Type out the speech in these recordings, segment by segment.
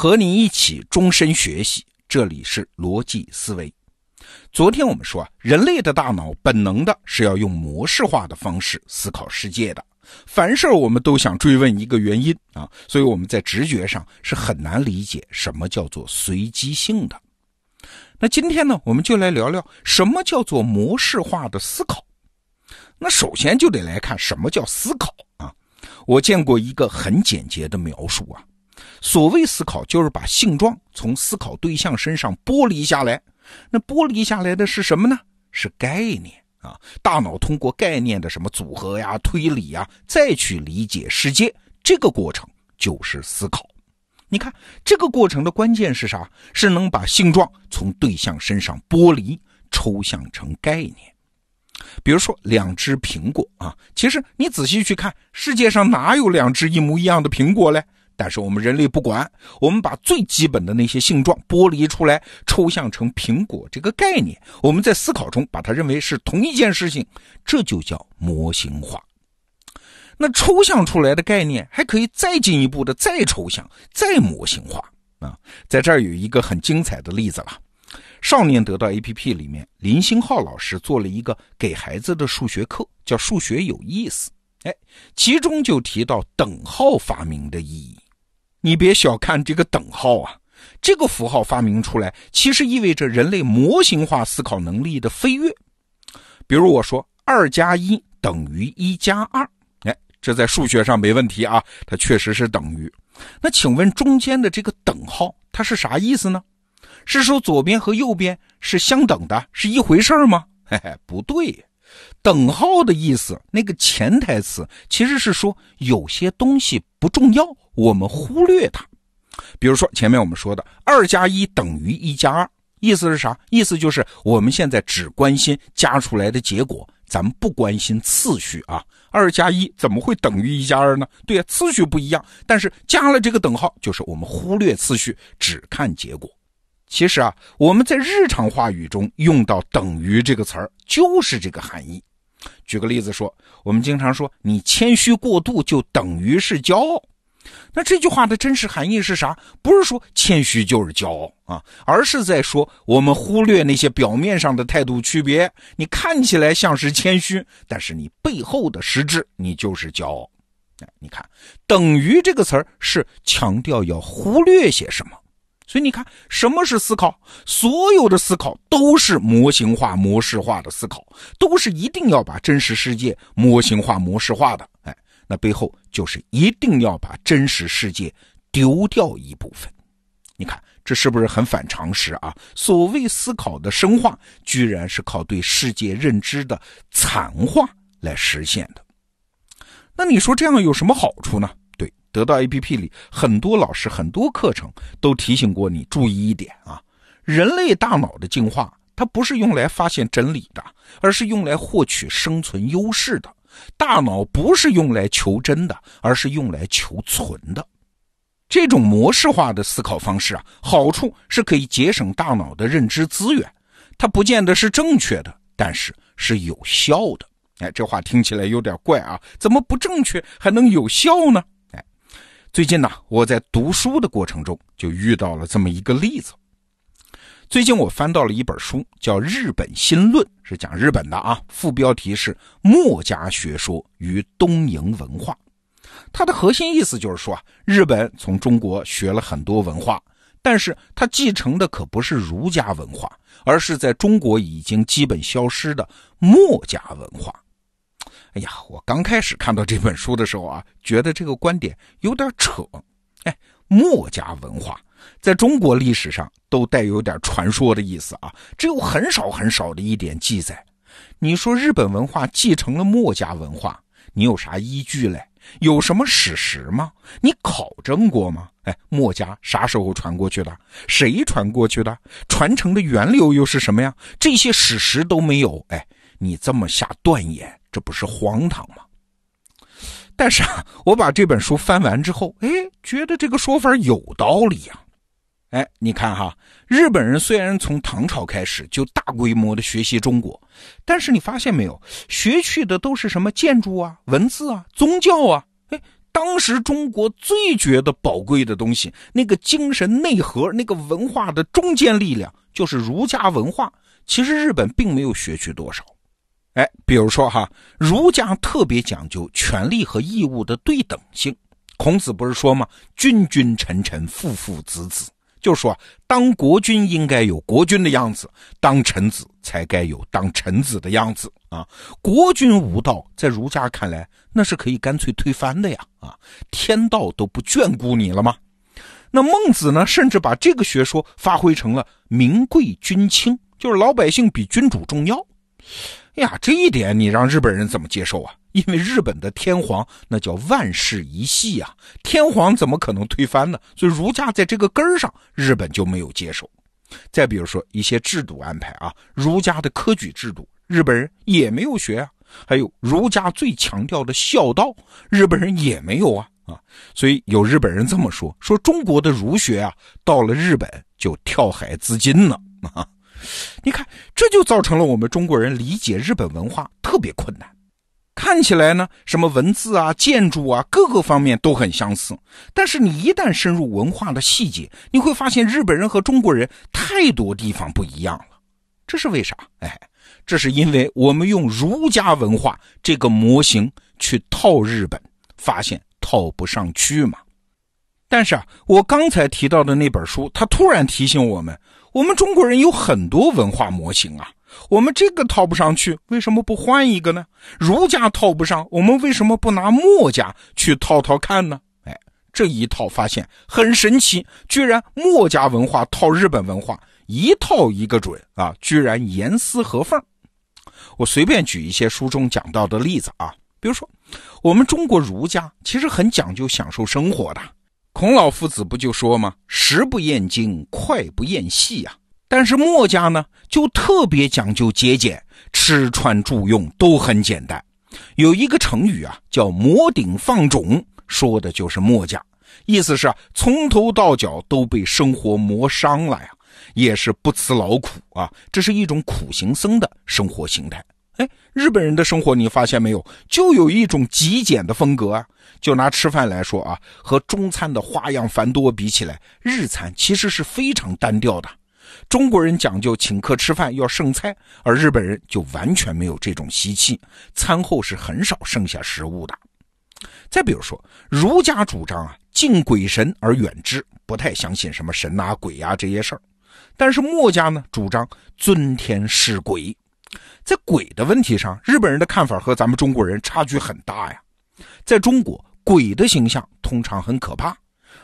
和你一起终身学习。这里是逻辑思维。昨天我们说啊，人类的大脑本能的是要用模式化的方式思考世界的，凡事我们都想追问一个原因啊，所以我们在直觉上是很难理解什么叫做随机性的。那今天呢，我们就来聊聊什么叫做模式化的思考。那首先就得来看什么叫思考啊。我见过一个很简洁的描述啊，所谓思考就是把性状从思考对象身上剥离下来，那剥离下来的是什么呢？是概念啊，大脑通过概念的什么组合呀、推理呀，再去理解世界，这个过程就是思考。你看这个过程的关键是啥？是能把性状从对象身上剥离，抽象成概念。比如说两只苹果啊，其实你仔细去看，世界上哪有两只一模一样的苹果嘞？但是我们人类不管，我们把最基本的那些性状剥离出来，抽象成苹果这个概念，我们在思考中把它认为是同一件事情，这就叫模型化。那抽象出来的概念还可以再进一步的再抽象、再模型化啊！在这儿有一个很精彩的例子了。少年得到 APP 里面，林星浩老师做了一个给孩子的数学课，叫“数学有意思”。哎，其中就提到等号发明的意义。你别小看这个等号啊，这个符号发明出来，其实意味着人类模型化思考能力的飞跃。比如我说二加一等于一加二，哎，这在数学上没问题啊，它确实是等于。那请问中间的这个等号，它是啥意思呢？是说左边和右边是相等的，是一回事吗？嘿嘿，不对。等号的意思，那个潜台词其实是说有些东西不重要，我们忽略它。比如说前面我们说的二加一等于一加二，意思是啥？意思就是我们现在只关心加出来的结果，咱们不关心次序啊。二加一怎么会等于一加二呢？对呀，次序不一样，但是加了这个等号，就是我们忽略次序，只看结果。其实啊，我们在日常话语中用到“等于”这个词儿，就是这个含义。举个例子说，我们经常说“你谦虚过度就等于是骄傲”，那这句话的真实含义是啥？不是说谦虚就是骄傲啊，而是在说我们忽略那些表面上的态度区别。你看起来像是谦虚，但是你背后的实质你就是骄傲。哎，你看“等于”这个词儿是强调要忽略些什么。所以你看，什么是思考？所有的思考都是模型化、模式化的思考，都是一定要把真实世界模型化、模式化的。哎，那背后就是一定要把真实世界丢掉一部分。你看，这是不是很反常识啊？所谓思考的深化，居然是靠对世界认知的残化来实现的。那你说这样有什么好处呢？对得到 APP 里很多老师很多课程都提醒过你注意一点啊，人类大脑的进化它不是用来发现真理的，而是用来获取生存优势的。大脑不是用来求真的，而是用来求存的。这种模式化的思考方式啊，好处是可以节省大脑的认知资源，它不见得是正确的，但是是有效的。哎，这话听起来有点怪啊，怎么不正确还能有效呢？哎最近呢，我在读书的过程中就遇到了这么一个例子。最近我翻到了一本书，叫《日本新论》，是讲日本的啊。副标题是“墨家学说与东瀛文化”。它的核心意思就是说啊，日本从中国学了很多文化，但是它继承的可不是儒家文化，而是在中国已经基本消失的墨家文化。哎呀，我刚开始看到这本书的时候啊，觉得这个观点有点扯。哎，墨家文化在中国历史上都带有点传说的意思啊，只有很少很少的一点记载。你说日本文化继承了墨家文化，你有啥依据嘞？有什么史实吗？你考证过吗？哎，墨家啥时候传过去的？谁传过去的？传承的源流又是什么呀？这些史实都没有。哎，你这么下断言？这不是荒唐吗？但是啊，我把这本书翻完之后，哎，觉得这个说法有道理呀。哎，你看哈，日本人虽然从唐朝开始就大规模的学习中国，但是你发现没有，学去的都是什么建筑啊、文字啊、宗教啊。哎，当时中国最觉得宝贵的东西，那个精神内核，那个文化的中坚力量，就是儒家文化。其实日本并没有学去多少。哎，比如说哈，儒家特别讲究权利和义务的对等性。孔子不是说吗？君君臣臣，父父子子。就说当国君应该有国君的样子，当臣子才该有当臣子的样子啊！国君无道，在儒家看来，那是可以干脆推翻的呀！啊，天道都不眷顾你了吗？那孟子呢，甚至把这个学说发挥成了民贵君轻，就是老百姓比君主重要。哎呀，这一点你让日本人怎么接受啊？因为日本的天皇那叫万世一系呀，天皇怎么可能推翻呢？所以儒家在这个根儿上，日本就没有接受。再比如说一些制度安排啊，儒家的科举制度，日本人也没有学啊。还有儒家最强调的孝道，日本人也没有啊啊。所以有日本人这么说：说中国的儒学啊，到了日本就跳海自尽了啊。你看，这就造成了我们中国人理解日本文化特别困难。看起来呢，什么文字啊、建筑啊，各个方面都很相似。但是你一旦深入文化的细节，你会发现日本人和中国人太多地方不一样了。这是为啥？哎，这是因为我们用儒家文化这个模型去套日本，发现套不上去嘛。但是啊，我刚才提到的那本书，它突然提醒我们，我们中国人有很多文化模型啊，我们这个套不上去，为什么不换一个呢？儒家套不上，我们为什么不拿墨家去套套看呢？哎，这一套发现很神奇，居然墨家文化套日本文化一套一个准啊，居然严丝合缝。我随便举一些书中讲到的例子啊，比如说我们中国儒家其实很讲究享受生活的。孔老夫子不就说吗？食不厌精，脍不厌细呀。但是墨家呢，就特别讲究节俭，吃穿住用都很简单。有一个成语啊，叫“磨顶放踵”，说的就是墨家，意思是啊，从头到脚都被生活磨伤了呀，也是不辞劳苦啊。这是一种苦行僧的生活形态。哎，日本人的生活你发现没有，就有一种极简的风格啊。就拿吃饭来说啊，和中餐的花样繁多比起来，日餐其实是非常单调的。中国人讲究请客吃饭要剩菜，而日本人就完全没有这种习气，餐后是很少剩下食物的。再比如说，儒家主张啊敬鬼神而远之，不太相信什么神啊鬼啊这些事儿。但是墨家呢主张尊天事鬼，在鬼的问题上，日本人的看法和咱们中国人差距很大呀。在中国。鬼的形象通常很可怕，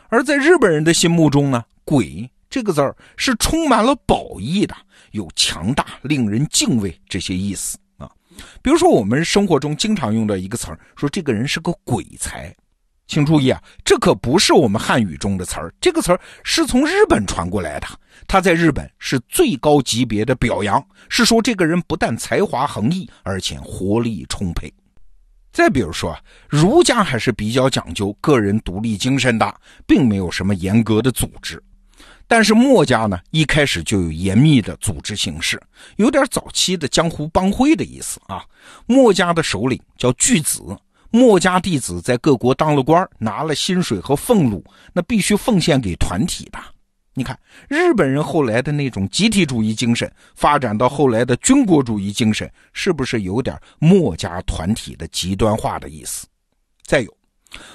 而在日本人的心目中呢，鬼这个字儿是充满了褒义的，有强大、令人敬畏这些意思啊。比如说，我们生活中经常用的一个词儿，说这个人是个鬼才，请注意啊，这可不是我们汉语中的词儿，这个词儿是从日本传过来的，他在日本是最高级别的表扬，是说这个人不但才华横溢，而且活力充沛。再比如说，儒家还是比较讲究个人独立精神的，并没有什么严格的组织。但是墨家呢，一开始就有严密的组织形式，有点早期的江湖帮会的意思啊。墨家的首领叫巨子，墨家弟子在各国当了官，拿了薪水和俸禄，那必须奉献给团体的。你看，日本人后来的那种集体主义精神，发展到后来的军国主义精神，是不是有点墨家团体的极端化的意思？再有，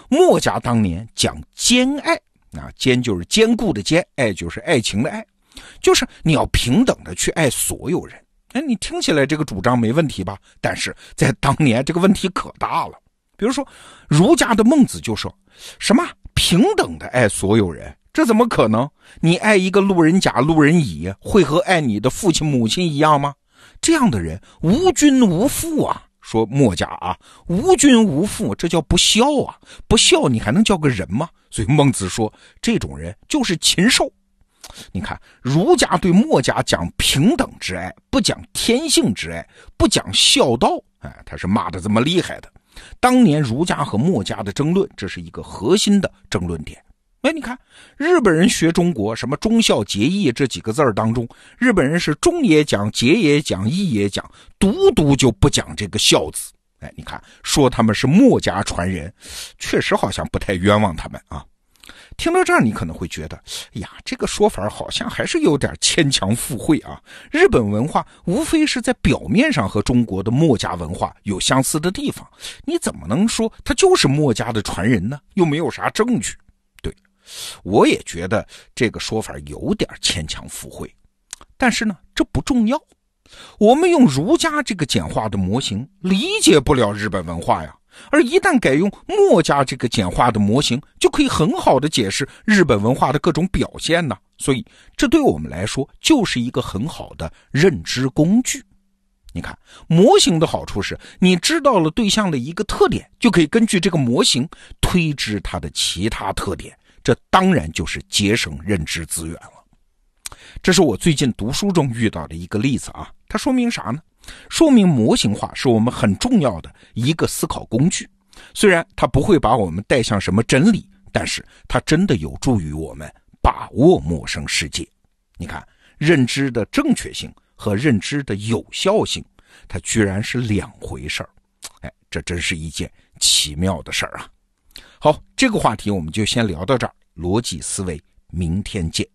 墨家当年讲兼爱啊，坚就是坚固的坚，爱就是爱情的爱，就是你要平等的去爱所有人。哎，你听起来这个主张没问题吧？但是在当年这个问题可大了。比如说，儒家的孟子就说什么平等的爱所有人。这怎么可能？你爱一个路人甲、路人乙，会和爱你的父亲、母亲一样吗？这样的人无君无父啊！说墨家啊，无君无父，这叫不孝啊！不孝，你还能叫个人吗？所以孟子说，这种人就是禽兽。你看，儒家对墨家讲平等之爱，不讲天性之爱，不讲孝道，哎，他是骂的这么厉害的。当年儒家和墨家的争论，这是一个核心的争论点。哎，你看，日本人学中国什么忠孝节义这几个字儿当中，日本人是忠也讲，节也讲，义也讲，独独就不讲这个孝字。哎，你看，说他们是墨家传人，确实好像不太冤枉他们啊。听到这儿，你可能会觉得，呀，这个说法好像还是有点牵强附会啊。日本文化无非是在表面上和中国的墨家文化有相似的地方，你怎么能说他就是墨家的传人呢？又没有啥证据。我也觉得这个说法有点牵强附会，但是呢，这不重要。我们用儒家这个简化的模型理解不了日本文化呀。而一旦改用墨家这个简化的模型，就可以很好的解释日本文化的各种表现呢。所以，这对我们来说就是一个很好的认知工具。你看，模型的好处是，你知道了对象的一个特点，就可以根据这个模型推知它的其他特点。这当然就是节省认知资源了。这是我最近读书中遇到的一个例子啊，它说明啥呢？说明模型化是我们很重要的一个思考工具，虽然它不会把我们带向什么真理，但是它真的有助于我们把握陌生世界。你看，认知的正确性和认知的有效性，它居然是两回事儿。哎，这真是一件奇妙的事儿啊！好，这个话题我们就先聊到这儿。逻辑思维，明天见。